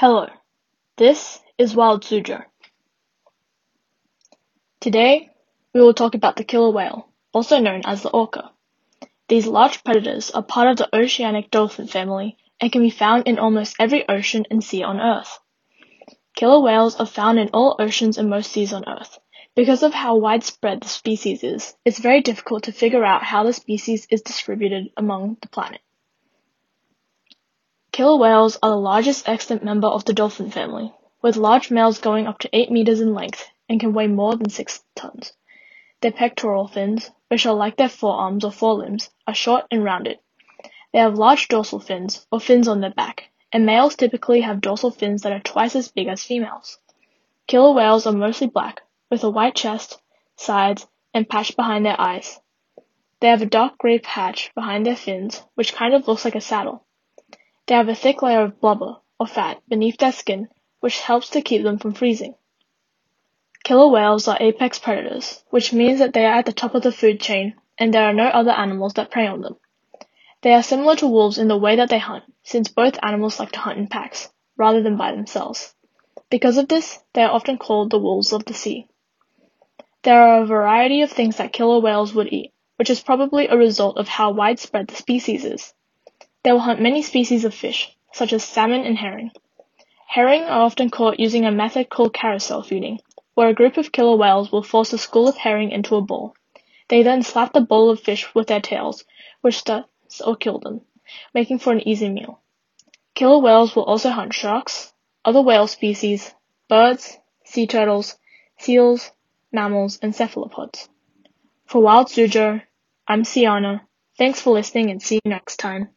Hello, this is Wild Sujo. Today, we will talk about the killer whale, also known as the orca. These large predators are part of the oceanic dolphin family and can be found in almost every ocean and sea on Earth. Killer whales are found in all oceans and most seas on Earth. Because of how widespread the species is, it's very difficult to figure out how the species is distributed among the planet. Killer whales are the largest extant member of the dolphin family, with large males going up to 8 meters in length and can weigh more than 6 tons. Their pectoral fins, which are like their forearms or forelimbs, are short and rounded. They have large dorsal fins, or fins on their back, and males typically have dorsal fins that are twice as big as females. Killer whales are mostly black, with a white chest, sides, and patch behind their eyes. They have a dark gray patch behind their fins, which kind of looks like a saddle. They have a thick layer of blubber, or fat, beneath their skin, which helps to keep them from freezing. Killer whales are apex predators, which means that they are at the top of the food chain and there are no other animals that prey on them. They are similar to wolves in the way that they hunt, since both animals like to hunt in packs, rather than by themselves. Because of this, they are often called the wolves of the sea. There are a variety of things that killer whales would eat, which is probably a result of how widespread the species is. They will hunt many species of fish, such as salmon and herring. Herring are often caught using a method called carousel feeding, where a group of killer whales will force a school of herring into a bowl. They then slap the bowl of fish with their tails, which stuns or kill them, making for an easy meal. Killer whales will also hunt sharks, other whale species, birds, sea turtles, seals, mammals, and cephalopods. For Wild Suzhou, I'm Siana. Thanks for listening and see you next time.